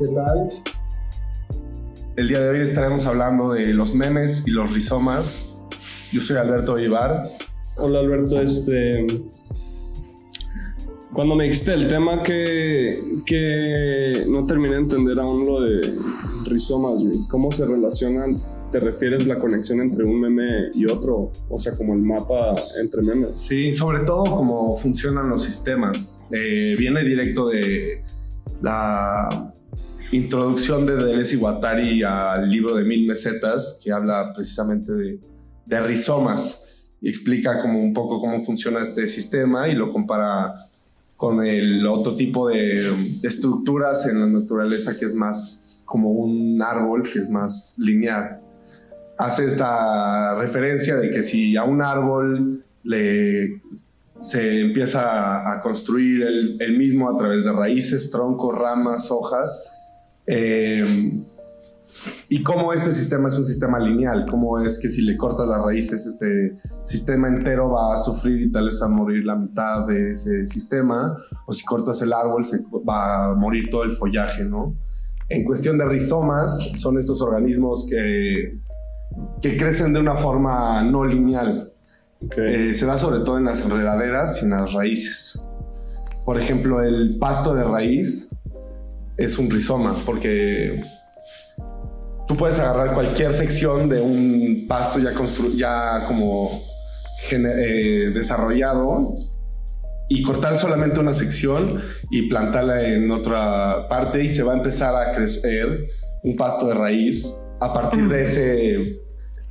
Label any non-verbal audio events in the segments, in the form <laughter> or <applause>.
¿Qué tal? El día de hoy estaremos hablando de los memes y los rizomas. Yo soy Alberto Ibar. Hola Alberto, este... Cuando me dijiste el tema que, que no terminé de entender aún lo de rizomas, ¿cómo se relacionan te refieres la conexión entre un meme y otro, o sea, como el mapa entre memes. Sí, sobre todo cómo funcionan los sistemas. Eh, viene directo de la introducción de Deleuze y Guattari al libro de Mil Mesetas, que habla precisamente de, de rizomas y explica como un poco cómo funciona este sistema y lo compara con el otro tipo de, de estructuras en la naturaleza que es más como un árbol, que es más lineal. Hace esta referencia de que si a un árbol le, se empieza a construir el, mismo a través de raíces, troncos, ramas, hojas, eh, y cómo este sistema es un sistema lineal, cómo es que si le cortas las raíces, este sistema entero va a sufrir y tal vez a morir la mitad de ese sistema, o si cortas el árbol, se va a morir todo el follaje, ¿no? En cuestión de rizomas, son estos organismos que que crecen de una forma no lineal. Eh, se da sobre todo en las enredaderas y en las raíces. Por ejemplo, el pasto de raíz es un rizoma, porque tú puedes agarrar cualquier sección de un pasto ya, ya como eh, desarrollado y cortar solamente una sección y plantarla en otra parte y se va a empezar a crecer un pasto de raíz a partir de ese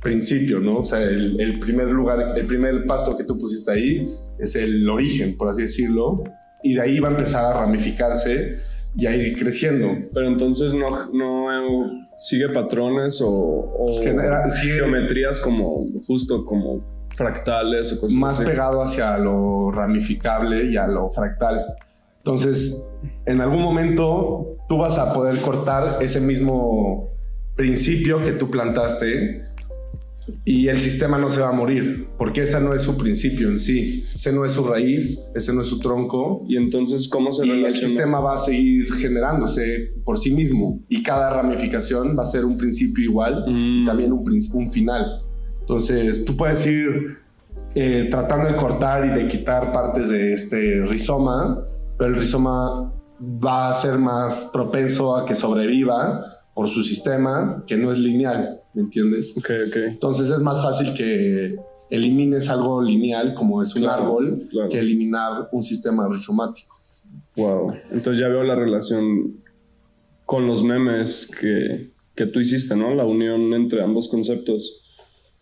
principio, ¿no? O sea, el, primer lugar, el primer pasto que tú pusiste ahí es el origen, por así decirlo, y de ahí va a empezar a ramificarse y a ir creciendo. Pero entonces no, no sigue patrones o, geometrías como justo como fractales o cosas más pegado hacia lo ramificable y a lo fractal. Entonces, en algún momento tú vas a poder cortar ese mismo principio que tú plantaste y el sistema no se va a morir, porque ese no es su principio en sí, ese no es su raíz, ese no es su tronco. Y entonces, ¿cómo se y el sistema va a seguir generándose por sí mismo y cada ramificación va a ser un principio igual y mm. también un, un, final. Entonces, tú puedes ir eh, tratando de cortar y de quitar partes de este rizoma, pero el rizoma va a ser más propenso a que sobreviva por su sistema que no es lineal, ¿me entiendes? Ok, ok. Entonces es más fácil que elimines algo lineal como es un árbol que eliminar un sistema rizomático. Wow, entonces ya veo la relación con los memes que, que tú hiciste, ¿no? La unión entre ambos conceptos.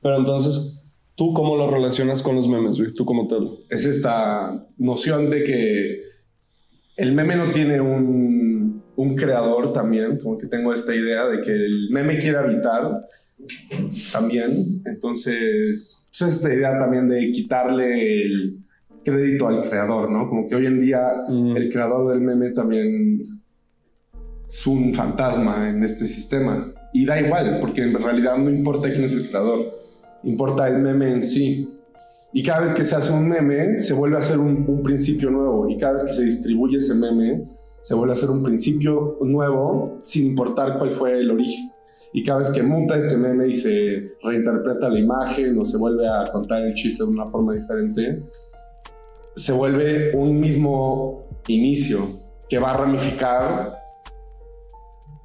Pero entonces, ¿tú cómo lo relacionas con los memes, ¿Tú cómo te Es esta noción de que el meme no tiene un un creador también, como que tengo esta idea de que el meme quiere habitar también. Entonces, pues esta idea también de quitarle el crédito al creador, ¿no? Como que hoy en día mm. el creador del meme también es un fantasma en este sistema. Y da igual, porque en realidad no importa quién es el creador, importa el meme en sí. Y cada vez que se hace un meme, se vuelve a hacer un, un principio nuevo. Y cada vez que se distribuye ese meme, se vuelve a hacer un principio nuevo sin importar cuál fue el origen. Y cada vez que monta este meme y se reinterpreta la imagen o se vuelve a contar el chiste de una forma diferente, se vuelve un mismo inicio que va a ramificar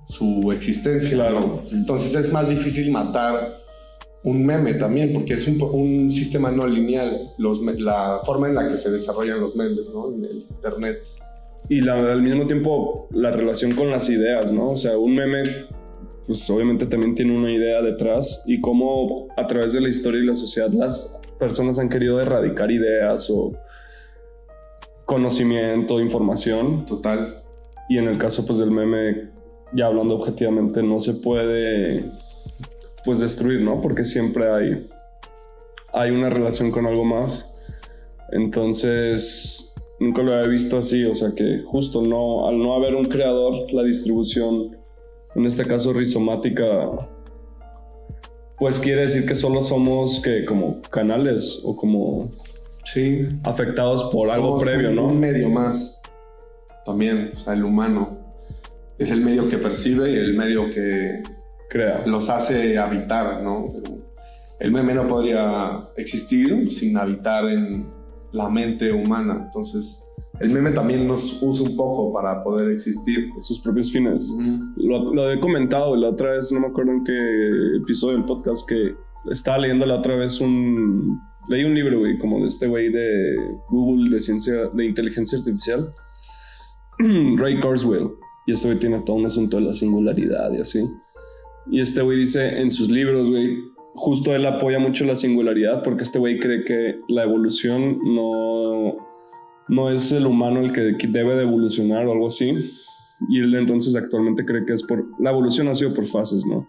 su existencia. Entonces es más difícil matar un meme también, porque es un, sistema no lineal, la forma en la que se desarrollan los memes en el Internet y al mismo tiempo la relación con las ideas, ¿no? O sea, un meme, pues obviamente también tiene una idea detrás y cómo a través de la historia y la sociedad las personas han querido erradicar ideas o conocimiento, información. Total. Y en el caso pues del meme, ya hablando objetivamente, no se puede pues destruir, ¿no? Porque siempre hay, hay una relación con algo más. Entonces, nunca lo había visto así, o sea que justo no, al no haber un creador, la distribución, en este caso rizomática, pues quiere decir que solo somos que como canales o como sí. afectados por algo previo, ¿no? Un medio más, también, o sea, el humano. es el medio que percibe y el medio que Crea. los hace habitar, ¿no? El meme no podría existir sin habitar en la mente humana. Entonces, el meme también nos usa un poco para poder existir. Sus propios fines. Ujú. Lo, lo he comentado la otra vez, no me acuerdo en qué episodio del podcast, que estaba leyendo la otra vez un... Leí un libro, güey, como de este güey de Google de ciencia, de inteligencia artificial, <clears throat> Ray Kurzweil. Y este güey tiene todo un asunto de la singularidad y así. Y este güey dice en sus libros, güey, justo él apoya mucho la singularidad porque este güey cree que la evolución no, no es el humano el que debe de evolucionar o algo así. Y él entonces actualmente cree que es por... La evolución ha sido por fases, ¿no?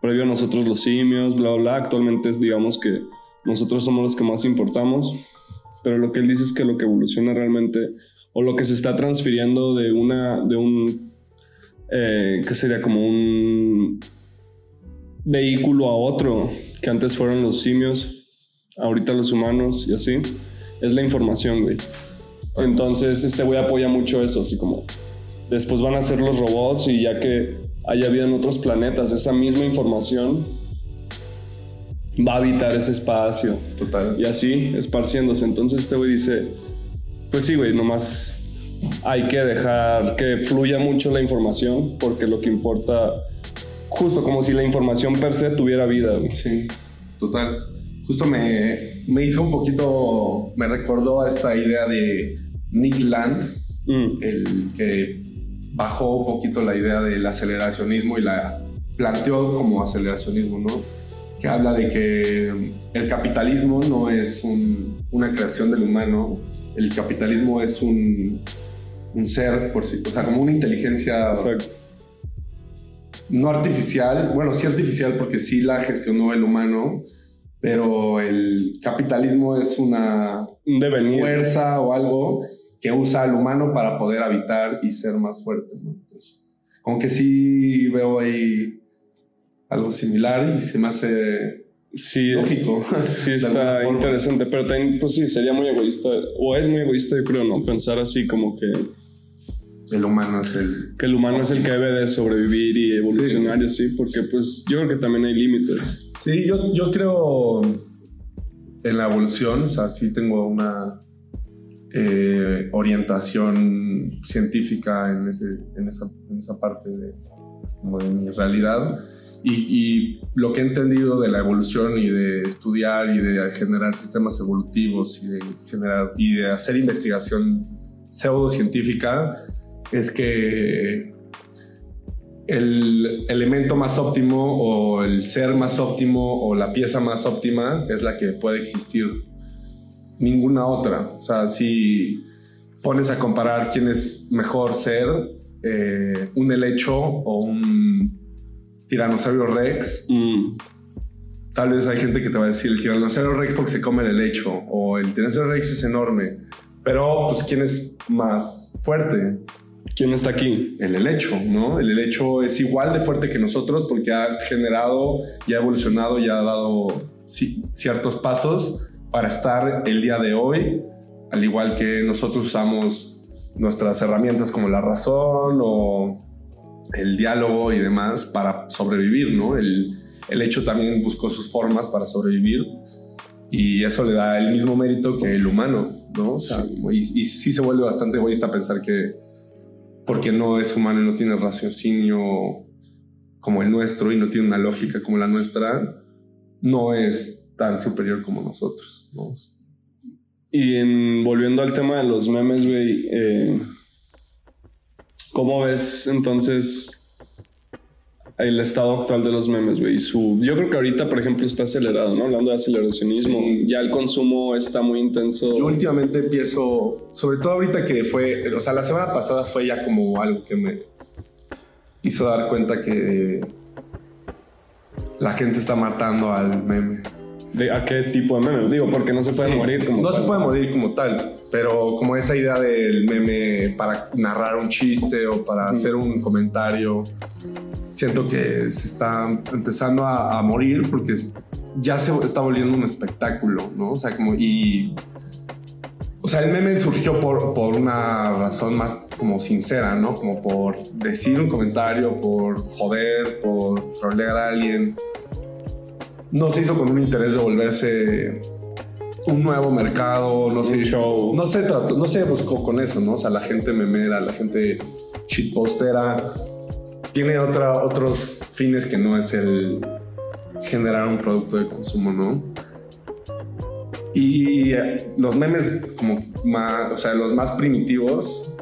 Previo a nosotros los simios, bla, bla, bla. Actualmente es, digamos que nosotros somos los que más importamos. Pero lo que él dice es que lo que evoluciona realmente, o lo que se está transfiriendo de una, de un, eh, ¿qué sería? Como un vehículo a otro, que antes fueron los simios, ahorita los humanos y así, es la información, güey. Entonces, este güey apoya mucho eso, así como después van a ser los robots y ya que haya vida en otros planetas, esa misma información va a habitar ese espacio Total. y así esparciéndose. Entonces este güey dice, pues sí, güey, nomás hay que dejar que fluya mucho la información porque lo que importa, justo como si la información per se tuviera vida, güey. Sí, total. Justo me, me hizo un poquito, me recordó a esta idea de Nick Land, Mm, el que bajó un poquito la idea del aceleracionismo y la planteó como aceleracionismo, ¿no? Que habla de que el capitalismo no es un- una creación del humano, el capitalismo es un, un ser por sí, o sea, como una inteligencia exacto. No artificial, bueno, sí artificial porque sí la gestionó el humano, pero el capitalismo es una devenir. fuerza o algo que usa al humano para poder habitar y ser más fuerte, ¿no? Entonces, como que sí veo ahí algo similar y se me hace Sí, es- lógico. <laughs> sí está interesante, pero también, pues sí, sería muy egoísta, o es muy egoísta, yo creo, ¿no? Pensar así como que, El humano es el... que el humano es el que debe de sobrevivir y evolucionar y así, porque pues yo creo que también hay límites. Sí, yo, yo creo en la evolución, o sea, sí tengo una eh, orientación científica en, ese, en, esa, en esa parte de, como de mi realidad. Y, y lo que he entendido de la evolución y de estudiar y de generar sistemas evolutivos y de, generar, y de hacer investigación pseudocientífica es que el elemento más óptimo o el ser más óptimo o la pieza más óptima es la que puede existir. Ninguna otra. O sea, si pones a comparar quién es mejor ser, eh, un helecho o un tiranosaurio rex, Mm, tal vez hay gente que te va a decir el tiranosaurio rex porque se come el helecho o el tiranosaurio rex es enorme. Pero, pues, ¿quién es más fuerte? ¿Quién está aquí? el helecho, ¿no? El helecho es igual de fuerte que nosotros porque ha generado y ha evolucionado y ha dado ci- ciertos pasos para estar el día de hoy, al igual que nosotros usamos nuestras herramientas como la razón o el diálogo y demás para sobrevivir, ¿no? El helecho también buscó sus formas para sobrevivir y eso le da el mismo mérito que el humano, ¿no? O sea, y, y sí se vuelve bastante egoísta pensar que porque no es humano y no tiene raciocinio como el nuestro y no tiene una lógica como la nuestra, no es tan superior como nosotros. ¿no? Y en- volviendo al tema de los memes, güey, eh, ¿cómo ves entonces el estado actual de los memes, güey? Y Su, yo creo que ahorita, por ejemplo, está acelerado, ¿no? Hablando de aceleracionismo, Sí. ya el consumo está muy intenso. Yo últimamente empiezo, sobre todo ahorita que fue, o sea, la semana pasada fue ya como algo que me hizo dar cuenta que la gente está matando al meme. ¿De a qué tipo de memes? Digo, porque no se pueden Sí. morir como No tal. se puede morir como tal, pero como esa idea del meme para narrar un chiste o para hacer un comentario, siento que se está empezando a, a morir porque ya se está volviendo un espectáculo, ¿no? O sea, como y... O sea, el meme surgió por, por una razón más como sincera, ¿no? Como por decir un comentario, por joder, por trolear a alguien. No se hizo con un interés de volverse un nuevo mercado, no sé, show. No se trató, no se buscó con eso, ¿no? O sea, la gente memera, la gente shitpostera tiene otra, otros fines que no es el generar un producto de consumo, ¿no? Y eh, los memes como más, o sea, los más primitivos,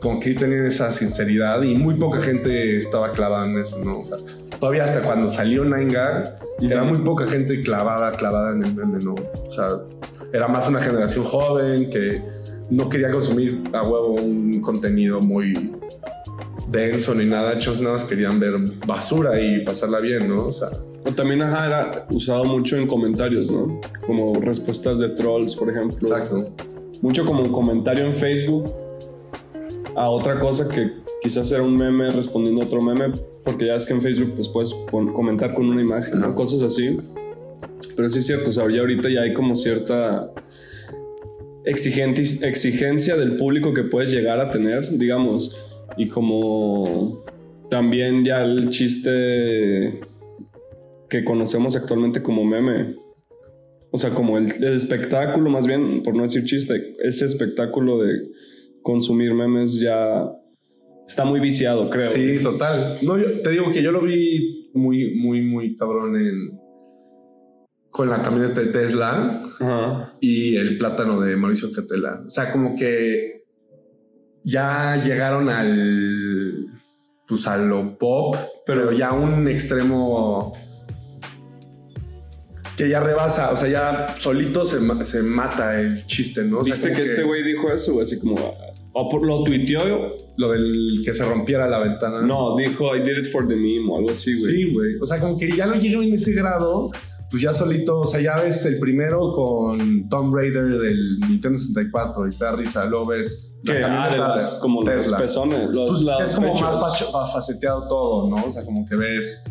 como que tenían esa sinceridad y muy poca gente estaba clavada en eso, ¿no? O sea, todavía hasta cuando salió Nine Gag, era muy poca gente clavada, clavada en el meme, ¿no? O sea, era más una generación joven que no quería consumir a huevo un contenido muy denso ni nada, ellos nada más querían ver basura y pasarla bien, ¿no? O sea, O también, ajá, era usado mucho en comentarios, ¿no? Como respuestas de trolls, por ejemplo. exacto. Mucho como un comentario en Facebook a otra cosa que quizás era un meme respondiendo a otro meme, porque ya es que en Facebook pues puedes comentar con una imagen, ¿no? Cosas así. Pero sí es cierto, o sea, ya ahorita ya hay como cierta exigente- exigencia del público que puedes llegar a tener, digamos, y como también ya el chiste que conocemos actualmente como meme. O sea, como el, el espectáculo, más bien, por no decir chiste, ese espectáculo de consumir memes ya está muy viciado, creo. Sí, total. No, yo te digo que yo lo vi muy, muy, muy cabrón en con la camioneta de Tesla Ajá. y el plátano de Mauricio Catela. O sea, como que ya llegaron al pues a lo pop, pero, Pero- ya un extremo que ya rebasa, o sea, ya solito se, se mata el chiste, ¿no? O sea, ¿Viste que este güey dijo eso? Así como... O por- lo tuiteó. Lo del que se rompiera la ventana. No, dijo I did it for the meme o algo así, güey. Sí, güey. O sea, como que ya lo llegan en ese grado, pues ya solito, o sea, ya ves el primero con Tomb Raider del Nintendo 64 y te da risa, luego ves Que, ah, de camioneta las, como los Tesla. pezones, los, Pues, los es como pechos. más faceteado todo, ¿no? O sea, como que ves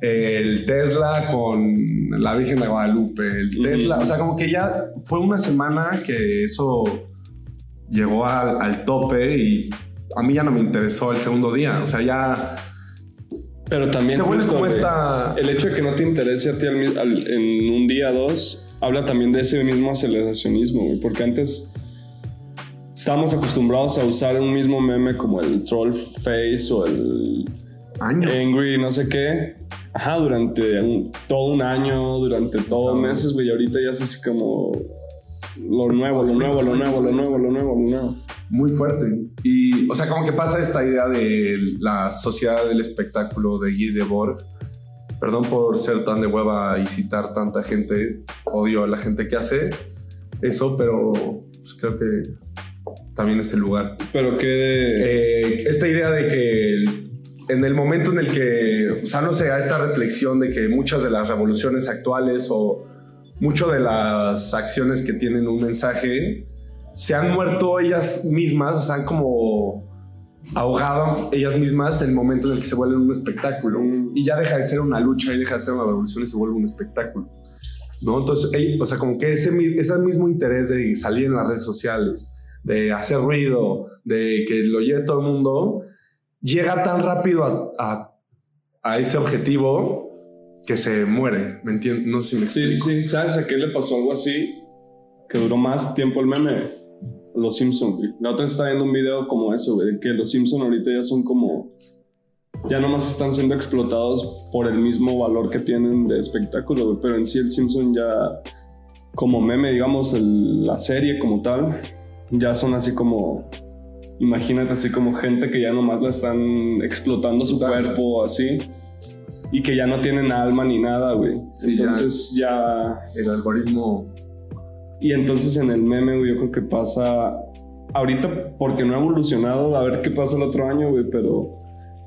el Tesla con la Virgen de Guadalupe, el. Tesla, o sea, como que ya fue una semana que eso llegó al, al tope y a mí ya no me interesó el segundo día, o sea, ya Pero también justo, como esta... el hecho de que no te interese a ti al mi- al- en un día dos habla también de ese mismo aceleracionismo, güey, porque antes estábamos acostumbrados a usar un mismo meme como el troll face o el año. angry no sé qué. Ajá, durante un- todo un año, durante todos meses, güey, ahorita ya es así como lo nuevo, lo nuevo, lo nuevo, lo nuevo, lo nuevo, lo nuevo. Muy fuerte. Y, o sea, como que pasa esta idea de la sociedad del espectáculo de Guy Debord. Perdón por ser tan de hueva y citar tanta gente. Odio a la gente que hace eso, pero pues, creo que también es el lugar. Pero que. Eh, esta idea de que en el momento en el que, o sea, no sé, a esta reflexión de que muchas de las revoluciones actuales o mucho de las acciones que tienen un mensaje se han muerto ellas mismas, o sea, han como ahogado ellas mismas en el momento en el que se vuelven un espectáculo y ya deja de ser una lucha y deja de ser una revolución y se vuelve un espectáculo. ¿No? Entonces, ey, o sea, como que ese, ese mismo interés de salir en las redes sociales, de hacer ruido, de que lo lleve todo el mundo, llega tan rápido a, a- a ese objetivo que se muere, ¿me entiendes? No sé si me Sí, explico. sí, ¿sabes a qué le pasó algo así? Que duró más tiempo el meme. Los Simpsons, güey. La otra estaba viendo un video como eso, güey, que los Simpsons ahorita ya son como. Ya nomás están siendo explotados por el mismo valor que tienen de espectáculo, güey. Pero en sí el Simpson ya. Como meme, digamos, el- la serie como tal, ya son así como. Imagínate así como gente que ya nomás la están explotando su Total. cuerpo así. Y que ya no tienen alma ni nada, güey. Sí, ya. entonces ya... El algoritmo Y entonces en el meme, güey, yo creo que pasa... Ahorita, porque no ha evolucionado, a ver qué pasa el otro año, güey, pero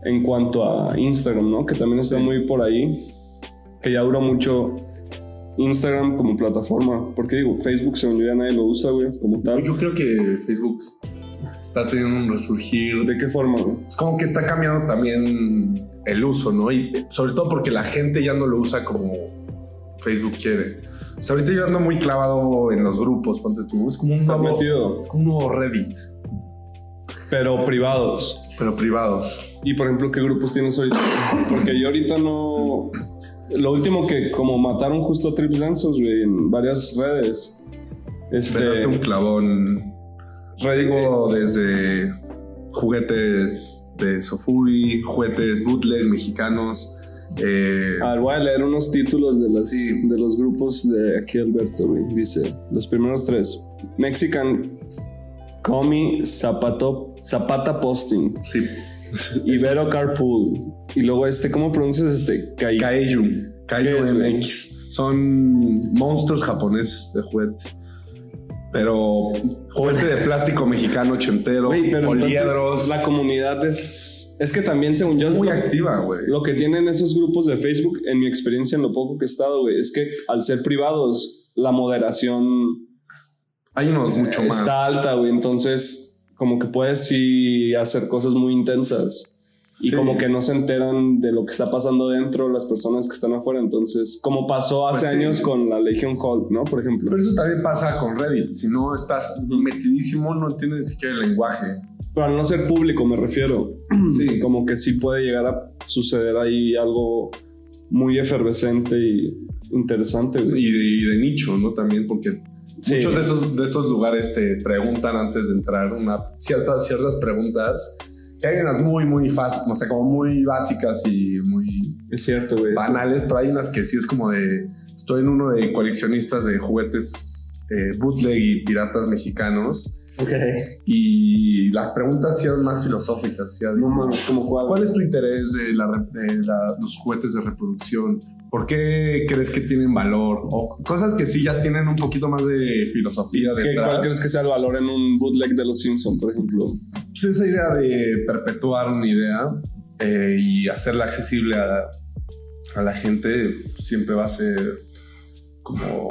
en cuanto a Instagram, ¿no? Que también está Sí. muy por ahí. Que ya dura mucho Instagram como plataforma. Porque digo, Facebook, según yo, ya nadie lo usa, güey, como tal. Yo creo que Facebook está teniendo un resurgir. ¿De qué forma, güey? Es como que está cambiando también el uso, ¿no? Y sobre todo porque la gente ya no lo usa como Facebook quiere. O sea, ahorita yo ando muy clavado en los grupos, ponte tú. Es como un, Estás nuevo, metido. un nuevo Reddit, Pero privados. pero privados. Y por ejemplo, ¿qué grupos tienes ahorita? Porque yo ahorita no. Lo último que como mataron justo a Trips Densos, güey, en varias redes. Este. Un clavón. Reddit, Digo, desde juguetes de Sofuri, juguetes bootleg mexicanos. Eh, A ver, voy a leer unos títulos de, las, Sí. de los grupos de aquí Alberto, güey. Dice, los primeros tres. Mexican Comi Zapato, Zapata Posting. sí. Ibero Carpool. Y luego este, ¿cómo pronuncias este? Kai. Kaiju. Kaiju. MX. Son monstruos japoneses de juguete. Pero juguete de plástico mexicano ochentero, pero entonces poliedros. la comunidad es... Es que también, según yo... muy activa, güey. Lo que tienen esos grupos de Facebook, en mi experiencia, en lo poco que he estado, güey, es que al ser privados, la moderación Hay unos mucho más. está alta, güey. Entonces, como que puedes sí hacer cosas muy intensas. Y Sí. como que no se enteran de lo que está pasando dentro las personas que están afuera. Entonces, como pasó hace Pues sí. años con la Legion Hulk, ¿no? Por ejemplo. Pero eso también pasa con Reddit. Si no estás metidísimo, no entiendes ni siquiera el lenguaje. Pero al no ser público, me refiero. <clears throat> Sí. Como que sí puede llegar a suceder ahí algo muy efervescente y interesante, güey. Y de, y de nicho, ¿no? También porque Sí. muchos de estos, de estos lugares te preguntan antes de entrar una, ciertas, ciertas preguntas. Que hay unas muy, muy fáciles, o sea, como muy básicas y muy Es cierto, güey. banales, pero hay unas que sí es como de. Estoy en uno de coleccionistas de juguetes eh, bootleg y piratas mexicanos. Ok. Y las preguntas sí eran más filosóficas. ¿sí? No mames, como cuál. ¿Cuál es tu interés de, la re- de la- los juguetes de reproducción? ¿Por qué crees que tienen valor? O cosas que sí ya tienen un poquito más de filosofía ¿Qué- detrás. ¿Cuál crees que sea el valor en un bootleg de los Simpsons, por ejemplo? Pues esa idea de perpetuar una idea eh, y hacerla accesible a, a la gente siempre va a ser como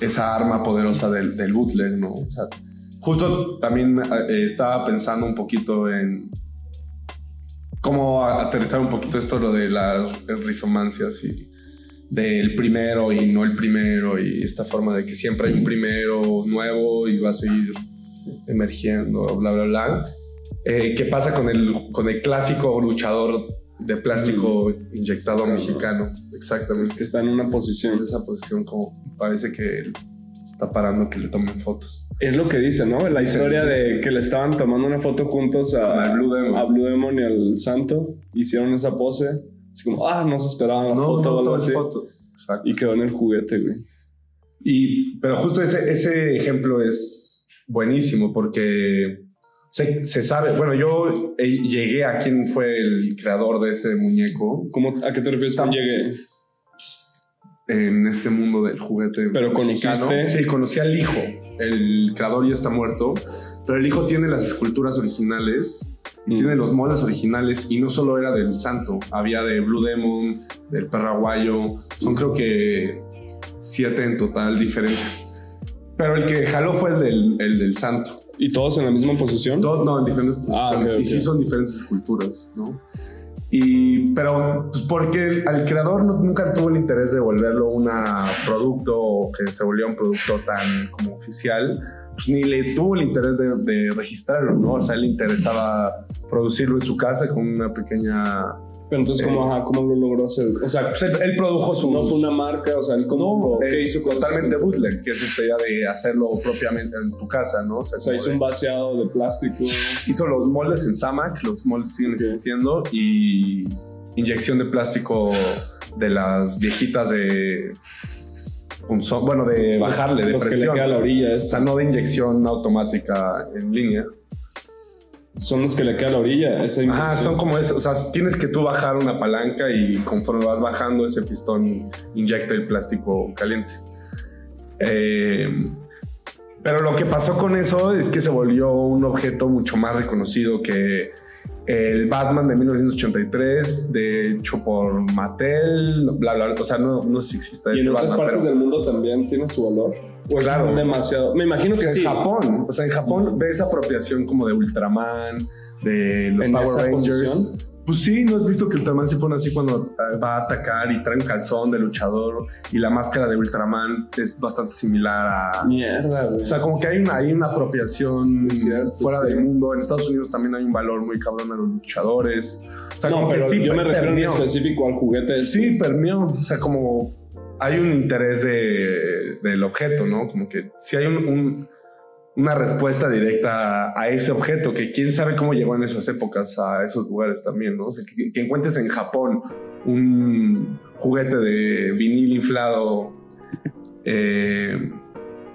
esa arma poderosa del, del bootleg, ¿no? O sea, justo también eh, estaba pensando un poquito en cómo aterrizar un poquito esto lo de las rizomancias y del primero y no el primero y esta forma de que siempre hay un primero nuevo y va a seguir emergiendo, bla, bla, bla. Eh, ¿Qué pasa con el, con el clásico luchador de plástico inyectado mexicano? Exactamente. Que está en una posición. En esa posición como parece que él está parando que le tomen fotos. Es lo que dice, ¿no? La historia de que le estaban tomando una foto juntos a, Blue Demon. a Blue Demon y al Santo. Hicieron esa pose. Así como, ah, no se esperaban la foto o algo así. foto. Exacto. Y quedó en el juguete, güey. Y, pero justo ese, ese ejemplo es buenísimo porque se, se sabe, bueno, yo eh, llegué a quién fue el creador de ese muñeco ¿Cómo, ¿A qué te refieres con llegué? en este mundo del juguete. Pero mexicano. conociste- Sí, conocí al hijo. El creador ya está muerto, pero el hijo tiene las esculturas originales y Mm. tiene los moldes originales y no solo era del santo, había de Blue Demon, del perraguayo, son creo que siete en total diferentes. Pero el que jaló fue el del, el del santo. ¿Y todos en la misma posición? Todos, no, en diferentes Ah, posiciones. ok, Y sí son diferentes esculturas, ¿no? Y, pero, pues porque al creador no- nunca tuvo el interés de volverlo un producto o que se volviera un producto tan como oficial, pues ni le tuvo el interés de, de registrarlo, ¿no? O sea, él le interesaba producirlo en su casa con una pequeña... Pero entonces, ¿cómo, Eh. ajá, ¿cómo lo logró hacer? O sea, Pues él, él produjo su... no fue una marca, o sea, él como... No, ¿qué eh, hizo con totalmente bootleg, que es esta idea de hacerlo propiamente en tu casa, ¿no? O sea, hizo de- un vaciado de plástico. hizo los moldes en Samac, los moldes siguen Ok. existiendo y inyección de plástico de las viejitas de punzón, bueno, de bajarle, de los que le queda a la orilla o esta. sea, no de inyección automática en línea. Son los que le queda a la orilla. Esa Ajá, son como eso. O sea, tienes que tú bajar una palanca y conforme vas bajando ese pistón inyecta el plástico caliente. Eh, pero lo que pasó con eso es que se volvió un objeto mucho más reconocido que el Batman de 1983, de hecho por Mattel, bla, bla, bla. O sea, no, no sé si existe Y en otras Batman, partes pero- del mundo también tiene su valor. O es Claro. demasiado. Me imagino que en sí. Japón, o sea, en Japón ves apropiación como de Ultraman, de los En Power esa Rangers. posición. Pues sí, ¿no has visto que Ultraman se pone así cuando eh, va a atacar y trae un calzón de luchador y la máscara de Ultraman es bastante similar a... Mierda, güey. O sea, como que hay una, hay una apropiación cierto, fuera del mundo. En Estados Unidos también hay un valor muy cabrón a los luchadores. O sea, no, como que pero sí, yo me refiero en permeó. específico al juguete. este. Sí, permeó. O sea, como hay un interés de, del objeto, ¿no? Como que sí hay un- un- una respuesta directa a, a ese objeto, que quién sabe cómo llegó en esas épocas a esos lugares también, ¿no? O sea, que, que encuentres en Japón un juguete de vinil inflado eh,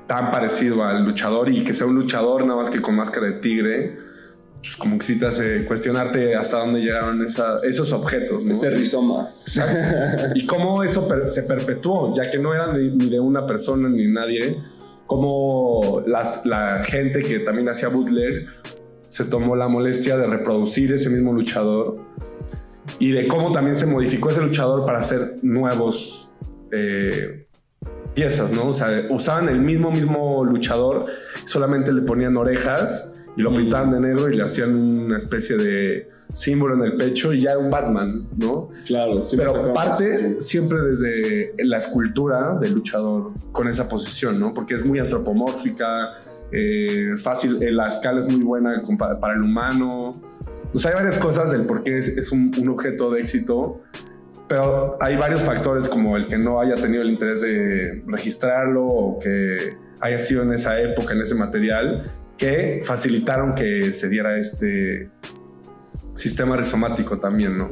tan parecido al luchador y que sea un luchador nada más que con máscara de tigre. Pues como que sí te hace cuestionarte hasta dónde llegaron esa- esos objetos, ¿no? Ese rizoma. y cómo eso per- se perpetuó, ya que no era ni, ni de una persona ni nadie, cómo la gente que también hacía bootleg se tomó la molestia de reproducir ese mismo luchador y de cómo también se modificó ese luchador para hacer nuevos eh, piezas, ¿no? O sea, usaban el mismo, mismo luchador, solamente le ponían orejas y lo pintaban de negro y le hacían una especie de símbolo en el pecho y ya un Batman, ¿no? Claro, Pero parte siempre desde la escultura del luchador con esa posición, ¿no? Porque es muy antropomórfica, eh, es fácil, eh, la escala es muy buena para el humano. O sea, hay varias cosas del por qué es, es un, un objeto de éxito, pero hay varios factores como el que no haya tenido el interés de registrarlo o que haya sido en esa época, en ese material, que facilitaron que se diera este sistema rizomático también, ¿no?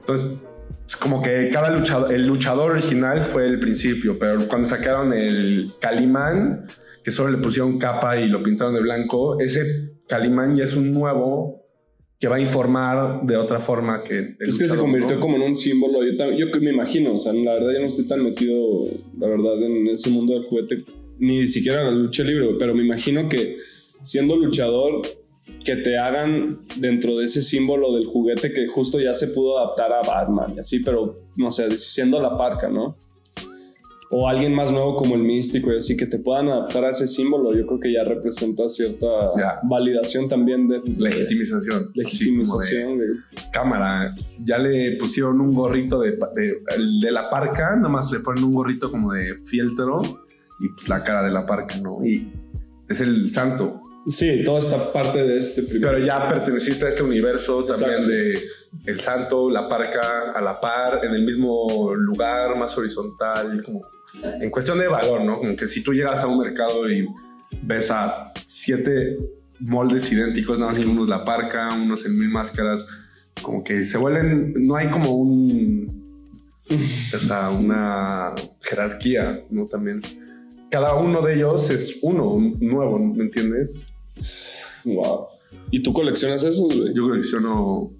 Entonces, es como que cada luchador, el luchador original fue el principio, pero cuando sacaron el Calimán, que solo le pusieron capa y lo pintaron de blanco, ese Calimán ya es un nuevo que va a informar de otra forma que el Es que se convirtió ¿no? como en un símbolo. Yo, tam- yo me imagino, o sea, la verdad yo no estoy tan metido, la verdad, en ese mundo del juguete, ni siquiera en la lucha libre, pero me imagino que siendo luchador, que te hagan dentro de ese símbolo del juguete que justo ya se pudo adaptar a Batman y así, pero no sé, siendo la parca, ¿no? O alguien más nuevo como el místico y así, que te puedan adaptar a ese símbolo, yo creo que ya representa cierta Ya. validación también de, Legitimización. legitimización. De- de cámara. Ya le pusieron un gorrito de, de, el de la parca, nada más le ponen un gorrito como de fieltro y pues la cara de la parca, ¿no? Y es el santo. Sí, toda esta parte de este primero. Pero ya perteneciste a este universo también Exacto. de el santo, la parca a la par, en el mismo lugar, más horizontal, como en cuestión de valor, ¿no? Como que si tú llegas a un mercado y ves a siete moldes idénticos, nada más que unos la parca, unos en mil máscaras, como que se vuelven, no hay como un, o sea, una jerarquía, ¿no? También. Cada uno de ellos es uno, un nuevo, ¿me entiendes? Wow. ¿Y tú coleccionas esos, güey? Yo colecciono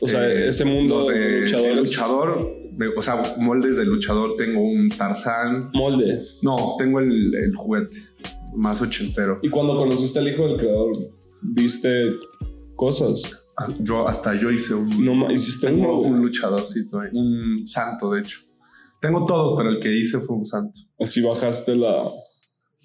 O sea, Eh, ese mundo de, de luchadores. luchador, de- o sea, moldes de luchador. Tengo un Tarzán. Molde. No, tengo el, el juguete más ochentero. Y cuando conociste al hijo del creador, viste cosas. Ah, Yo hasta yo hice un, No hiciste un güey. luchadorcito, ahí, un santo de hecho. Tengo todos, pero el que hice fue un santo. Así bajaste la.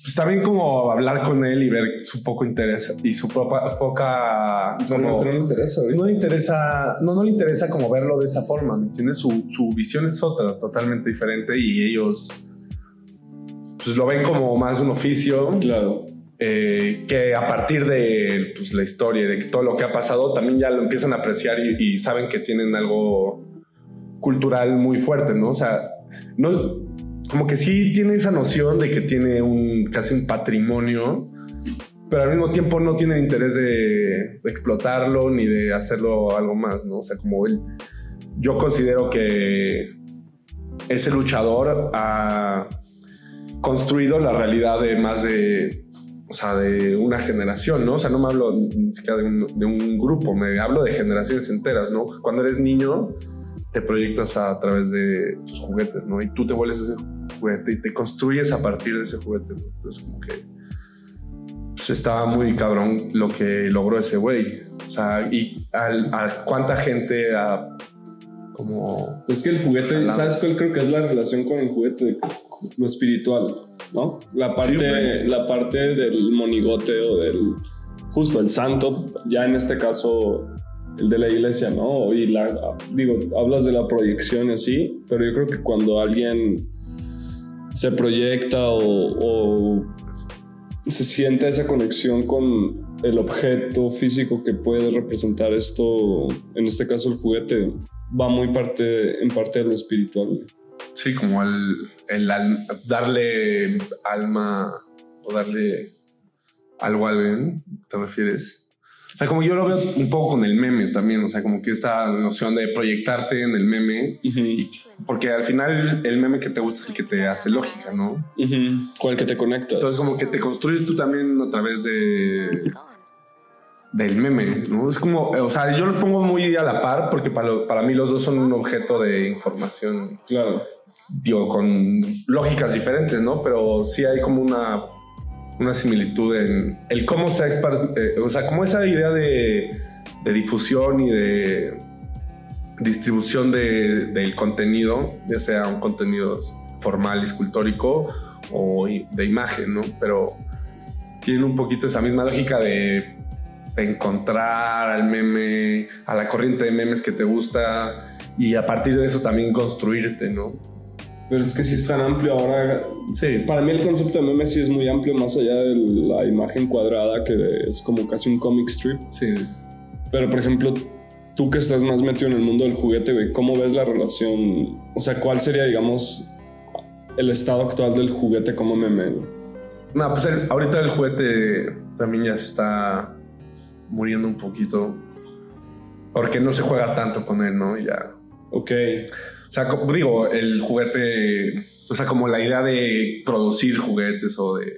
Pues también como hablar con él y ver su poco interés y su poca, poca como- le interesa, no le interesa, no, no le interesa como verlo de esa forma, ¿me entiendes? Su, su visión es otra, totalmente diferente y ellos pues lo ven como más un oficio Claro. eh, que a partir de pues, la historia y de todo lo que ha pasado también ya lo empiezan a apreciar y, y saben que tienen algo cultural muy fuerte, ¿no? O sea, no, como que sí tiene esa noción de que tiene un casi un patrimonio, pero al mismo tiempo no tiene interés de, explotarlo ni de hacerlo algo más, ¿no? O sea, como él, yo considero que ese luchador ha construido la realidad de más de, o sea, de una generación, ¿no? O sea, no me hablo ni siquiera de un, de un grupo, me hablo de generaciones enteras, ¿no? Cuando eres niño, te proyectas a través de tus juguetes, ¿no? Y tú te vuelves ese juguete y te construyes a partir de ese juguete, ¿no? Entonces, como que pues, estaba muy cabrón lo que logró ese güey. O sea, y al- a cuánta gente ha como... Es que el juguete. ¿sabes cuál creo que es la relación con el juguete? Lo espiritual, ¿no? La parte, güey. la parte del monigote o del. Justo el santo, ya en este caso el de la iglesia, ¿no? Y la, digo, hablas de la proyección y así, pero yo creo que cuando alguien se proyecta o, se siente esa conexión con el objeto físico que puede representar esto, en este caso el juguete, va muy parte, en parte de lo espiritual. Sí, como el, el al- darle alma o darle algo a alguien, ¿te refieres? O sea, como yo lo veo un poco con el meme también, o sea, como que esta noción de proyectarte en el meme, y- porque al final el meme que te gusta es el que te hace lógica, ¿no? Con el que te conectas. Entonces como que te construyes tú también a través de del meme, ¿no? Es como, o sea, yo lo pongo muy a la par porque para, lo- para mí los dos son un objeto de información claro. digo, con lógicas diferentes, ¿no? Pero sí hay como una, una similitud en el cómo se ha eh, o sea, como esa idea de, de difusión y de distribución de- del contenido, ya sea un contenido formal, escultórico o de imagen, ¿no? Pero tienen un poquito esa misma lógica de, de encontrar al meme, a la corriente de memes que te gusta y a partir de eso también construirte, ¿no? Pero es que sí es tan amplio ahora. Sí, Para mí el concepto de meme sí es muy amplio, más allá de la imagen cuadrada, que es como casi un comic strip. sí. Pero, por ejemplo, tú que estás más metido en el mundo del juguete, güey, ¿cómo ves la relación? O sea, ¿cuál sería, digamos, el estado actual del juguete como meme? güey? No, pues el- ahorita el juguete también ya se está muriendo un poquito. Porque no se juega tanto con él, ¿no? Ya. Ok. O sea, como digo, el juguete. O sea, como la idea de producir juguetes o de.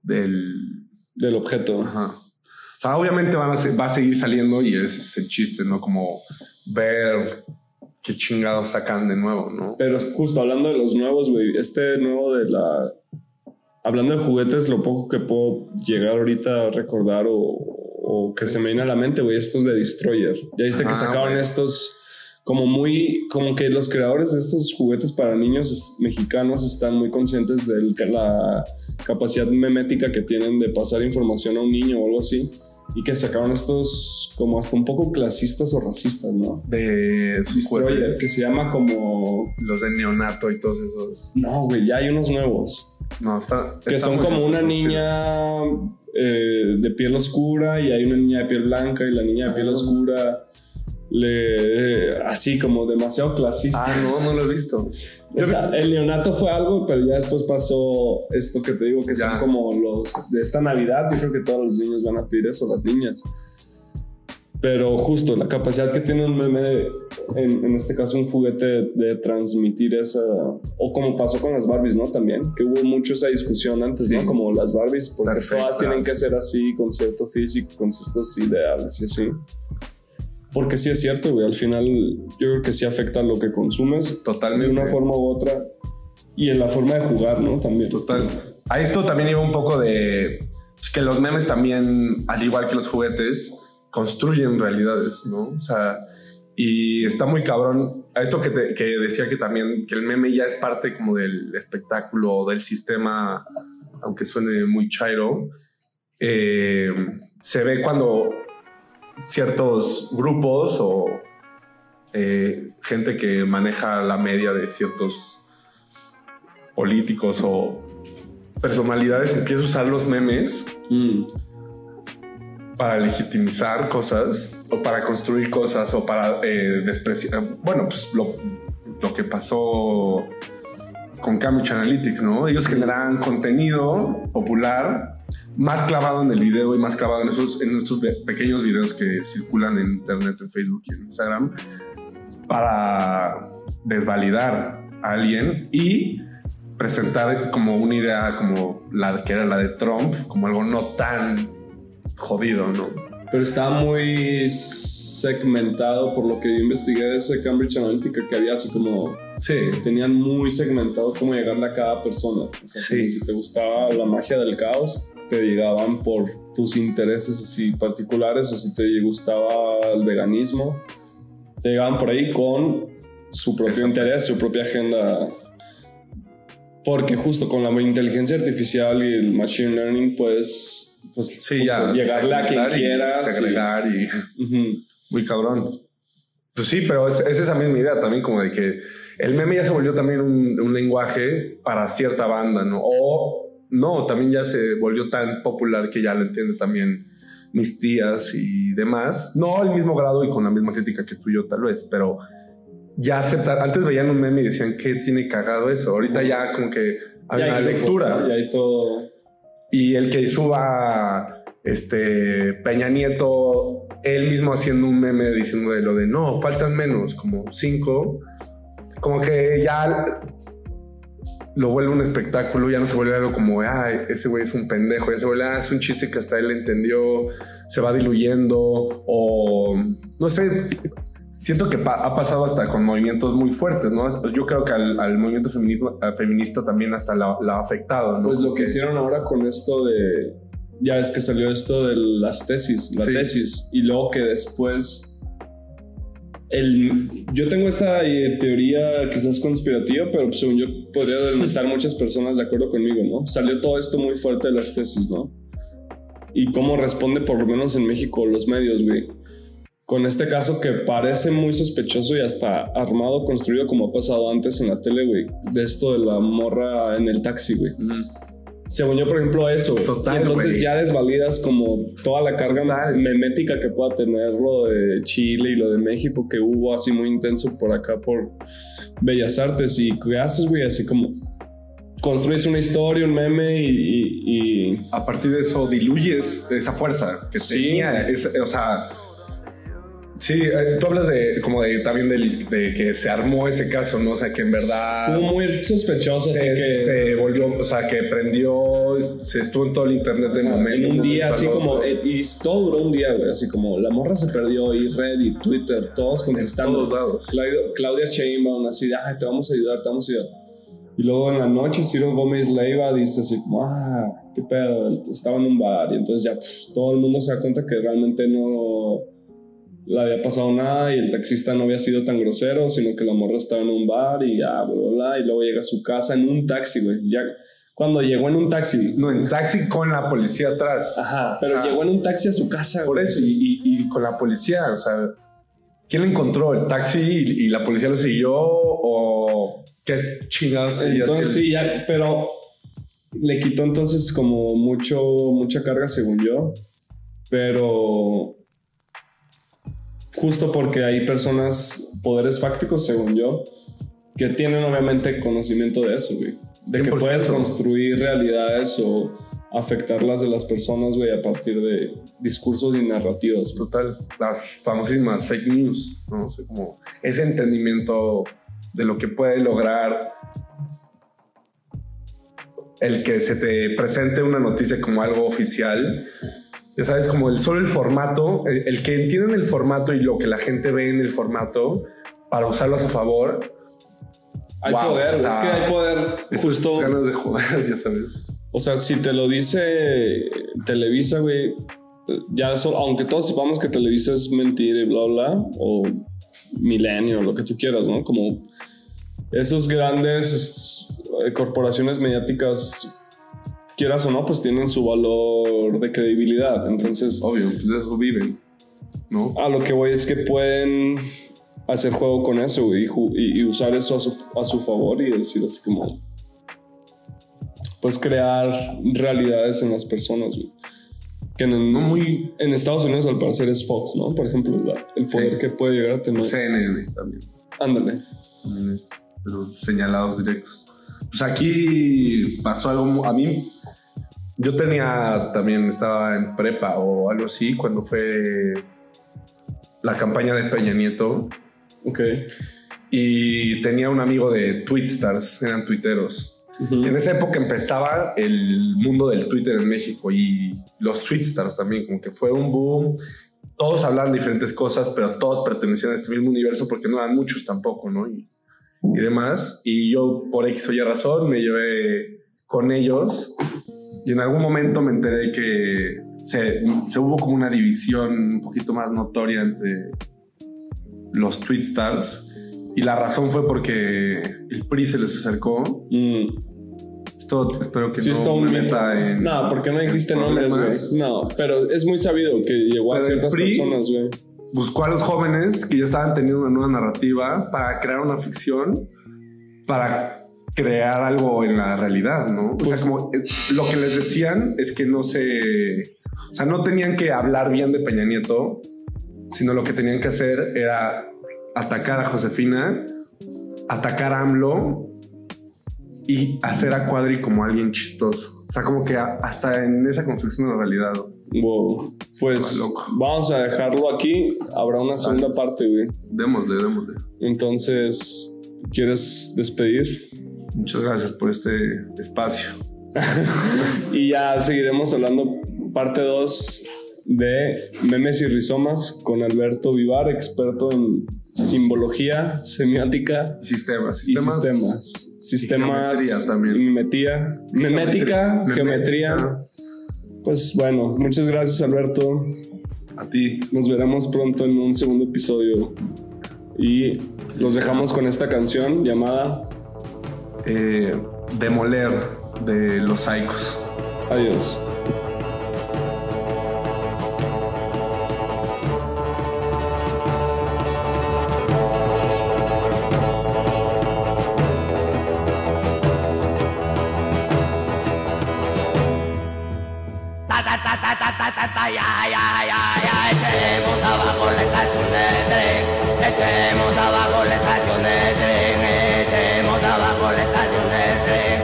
Del. Del objeto. Ajá. O sea, obviamente van a va a seguir saliendo y ese es el chiste, ¿no? Como ver qué chingados sacan de nuevo, ¿no? Pero justo hablando de los nuevos, güey, este nuevo de la... Hablando de juguetes, lo poco que puedo llegar ahorita a recordar o, o que se me viene a la mente, güey, estos de Destroyer. Ya viste que Ah, sacaron estos como muy, como que los creadores de estos juguetes para niños mexicanos están muy conscientes de la capacidad memética que tienen de pasar información a un niño o algo así. Y que sacaron estos como hasta un poco clasistas o racistas, ¿no? De Destroyer, que se llama como Los de neonato y todos esos. no, güey, ya hay unos nuevos. No, está. Que está son muy como una niña eh, de piel oscura y hay una niña de piel blanca y la niña de piel Ah. oscura le así como demasiado clasista. Ah, no, no lo he visto. <laughs> o sea, el neonato fue algo, pero ya después pasó esto que te digo que Ya. son como los de esta Navidad. Yo creo que todos los niños van a pedir eso, las niñas. Pero justo la capacidad que tiene un meme, en, en este caso un juguete, de, de transmitir esa. O como pasó con las Barbies, ¿no? También, que hubo mucho esa discusión antes, Sí. ¿no? Como las Barbies, porque todas tienen que ser así, con cierto físico, con ciertos ideales y así. Porque sí es cierto, güey. Al final, yo creo que sí afecta lo que consumes de Totalmente. una forma u otra. Y en la forma de jugar, ¿no? También. Total. A esto también lleva un poco de pues, que los memes también, al igual que los juguetes, construyen realidades, ¿no? O sea, y está muy cabrón. A esto que, te- que decía que también, que el meme ya es parte como del espectáculo, del sistema, aunque suene muy chairo, eh, se ve cuando ciertos grupos o eh, gente que maneja la media de ciertos políticos o personalidades empieza a usar los memes Mm. para legitimizar cosas o para construir cosas o para eh, despreciar. Bueno, pues lo, lo que pasó con Cambridge Analytics, ¿no? Ellos generan contenido popular más clavado en el video y más clavado en esos, en estos pe- pequeños videos que circulan en internet, en Facebook y en Instagram para desvalidar a alguien y presentar como una idea como la que era la de Trump, como algo no tan jodido, ¿no? Pero está muy segmentado por lo que yo investigué de ese Cambridge Analytica que había así como Sí, tenían muy segmentado cómo llegarle a cada persona. O sea, Sí. si te gustaba la magia del caos, te llegaban por tus intereses así particulares o si te gustaba el veganismo, te llegaban por ahí con su propio interés, su propia agenda. Porque justo con la inteligencia artificial y el machine learning puedes, pues, Sí, justo ya. llegarle a quien y quieras. y- Segregar y... Ujú. Muy cabrón. Pues sí, pero es, es esa misma idea también, como de que el meme ya se volvió también un, un lenguaje para cierta banda, ¿no? O no, también ya se volvió tan popular que ya lo entienden también mis tías y demás. No al mismo grado y con la misma crítica que tú y yo tal vez, pero ya aceptar. Antes veían un meme y decían, ¿qué tiene cagado eso? Ahorita ya como que hay Ya una hay lectura. ¿no? Ya hay todo. Y el que suba este Peña Nieto, él mismo haciendo un meme diciendo de lo de no, faltan menos, como cinco, como que ya lo vuelve un espectáculo, ya no se vuelve algo como, ay, ese güey es un pendejo, ya se vuelve, ah, es un chiste que hasta él entendió, se va diluyendo, o no sé. Siento que pa- ha pasado hasta con movimientos muy fuertes, ¿no? Yo creo que al, al movimiento feminismo, al feminista también hasta la, la ha afectado, ¿no? Pues lo que hicieron ahora con esto de. Ya es que salió esto de las tesis, la Sí. tesis, y luego que después. El, yo tengo esta eh, teoría quizás conspirativa, pero pues, según yo podría estar <laughs> muchas personas de acuerdo conmigo, ¿no? Salió todo esto muy fuerte de las tesis, ¿no? Y cómo responde por lo menos en México los medios, güey. Con este caso que parece muy sospechoso y hasta armado, construido como ha pasado antes en la tele, güey. De esto de la morra en el taxi, güey. Ujú. Según yo, por ejemplo, eso. Total, y entonces güey. ya desvalidas como toda la carga Total. memética que pueda tener lo de Chile y lo de México que hubo así muy intenso por acá por Bellas Artes. ¿Y qué haces, güey? Así como construyes una historia, un meme y... y- y- a partir de eso diluyes esa fuerza que Sí. tenía. o sea, sí, eh, tú hablas de como de también del- de, que se armó ese caso, ¿no? O sea, que en verdad Estuvo muy sospechoso, así se, que... se volvió, o sea, que prendió, se estuvo en todo el internet de momento. en un día, así como, eh, y todo duró un día, güey, así como la morra se perdió y Reddit, Twitter, todos en contestando. todos lados. Claudia, Claudia Sheinbaum así de, ay, te vamos a ayudar, te vamos a ayudar. Y luego en la noche Ciro Gómez Leiva dice así como, ah, qué pedo, estaba en un bar. Y entonces ya pf, todo el mundo se da cuenta que realmente no le había pasado nada y el taxista no había sido tan grosero, sino que la morra estaba en un bar y ya, bla, bla, bla. Y luego llega a su casa en un taxi, güey. Ya cuando llegó en un taxi. No, en taxi con la policía atrás. Ajá, pero O sea, llegó en un taxi a su casa, Por eso, y, y- y con la policía, o sea, ¿quién lo encontró? ¿El taxi y, y la policía lo siguió? ¿O qué chingados? Entonces sí, ya, pero le quitó entonces como mucho, mucha carga según yo, pero justo porque hay personas, poderes fácticos según yo, que tienen obviamente conocimiento de eso, güey. De que 100%. puedes construir realidades o afectarlas de las personas, güey, a partir de discursos y narrativas. güey. Total, las famosísimas fake news, ¿no? O sea, como ese entendimiento de lo que puede lograr el que se te presente una noticia como algo oficial. Ya sabes, como el solo el formato, el, el que entienden el formato y lo que la gente ve en el formato para usarlo a su favor. Hay Wow, poder, o sea, es que hay poder justo... ganas de jugar, <laughs> ya sabes. O sea, si te lo dice Televisa, güey, ya eso, aunque todos sepamos que Televisa es mentira y bla, bla, o Milenio, lo que tú quieras, ¿no? Como esos grandes eh, corporaciones mediáticas, quieras o no, pues tienen su valor de credibilidad. Entonces, Obvio, pues de eso viven, ¿no? a lo que voy es que pueden hacer juego con eso y, y- y usar eso a su, a su favor y decir así como pues crear realidades en las personas güey. que en, No muy- en Estados Unidos al parecer es Fox no por ejemplo la- el Sí. poder que puede llegar a tener CNN también. ándale también es de los señalados directos. Pues aquí pasó algo, a mí, yo tenía también, estaba en prepa o algo así cuando fue la campaña de Peña Nieto ok y tenía un amigo de Twitstars, eran tuiteros. Ujú. En esa época empezaba el mundo del Twitter en México y los Twitstars también, como que fue un boom. Todos hablaban diferentes cosas, pero todos pertenecían a este mismo universo porque no eran muchos tampoco, ¿no? Y, y demás. Y yo, por X o Y razón, me llevé con ellos y en algún momento me enteré que se, se hubo como una división un poquito más notoria entre los Twitstars. Y la razón fue porque el PRI se les acercó Mm, Esto espero que Sí, no es todo un me meta en. No, porque no dijiste nombres, güey. No, pero es muy sabido que llegó a Pero el ciertas PRI personas, güey. Buscó a los jóvenes que ya estaban teniendo una nueva narrativa para crear una ficción, para crear algo en la realidad, ¿no? O Pues- sea, como eh, lo que les decían es que no se. O sea, no tenían que hablar bien de Peña Nieto, sino lo que tenían que hacer era atacar a Josefina, atacar a AMLO y hacer a Cuadri como alguien chistoso. O sea, como que hasta en esa construcción de la realidad. ¿no? Wow. Pues vamos a dejarlo aquí. Habrá una segunda parte, güey. Démosle, démosle. Entonces, ¿quieres despedir? Muchas gracias por este espacio. <laughs> Y ya seguiremos hablando parte 2 de memes y rizomas con Alberto Vivar, experto en simbología, semiótica Sistemas. y Sistemas. sistemas. Sistemas. geometría también. Mimetía. Memética, Geometría. geometría. Pues bueno, muchas gracias Alberto. A ti. Nos veremos pronto en un segundo episodio. Y los dejamos con esta canción llamada Eh, demoler de los Psychos. Adiós. echemos abajo la estación de tren, echemos abajo la estación de tren, echemos abajo la estación de tren,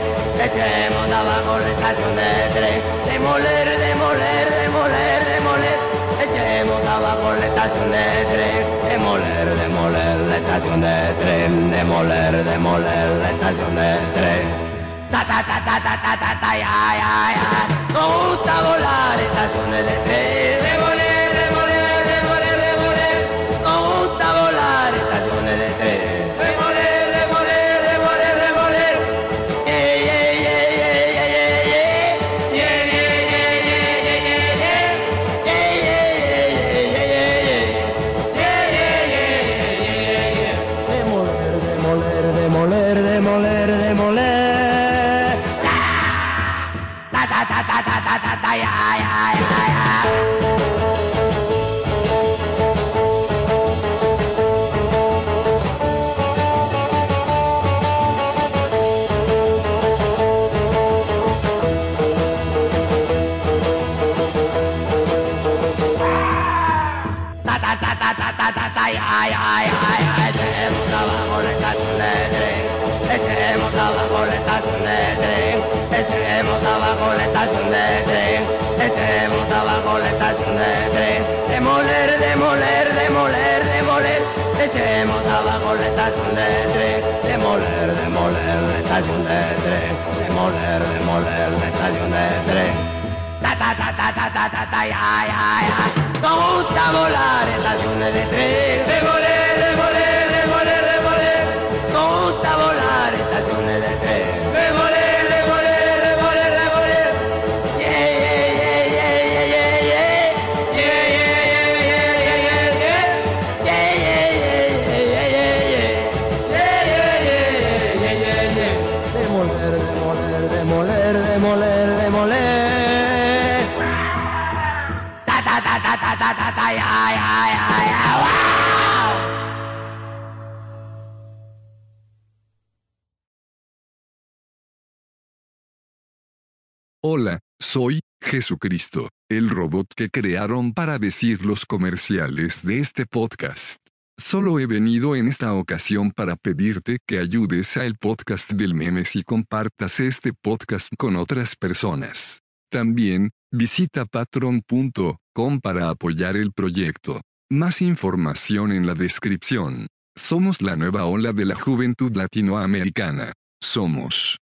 echemos abajo la estación de tren, demoler, demoler, demoler, demoler, echemos abajo la estación de tren, demoler, demoler la estación de tren, demoler, demoler la estación de tren. Ta ta ta ta ta ta ta ta ya ya ya, nos gusta volar la zona ay, ay, ay, ay, echemos abajo la estación de tren, echemos abajo la estación de tren, echemos abajo la estación de tren, echemos abajo la estación de tren, demoler, demoler, demoler, demoler, echemos abajo la estación de tren, demoler, demoler la estación de tren, demoler, demoler la estación de tren. Ta ta ta ta ta ta ta ta ay ay ay nos gusta volar en estaciones de tren. Hola, soy Jesucristo, el robot que crearon para decir los comerciales de este podcast. Solo he venido en esta ocasión para pedirte que ayudes al podcast del memes y compartas este podcast con otras personas. También, visita para apoyar el proyecto. Más información en la descripción. Somos la nueva ola de la juventud latinoamericana. Somos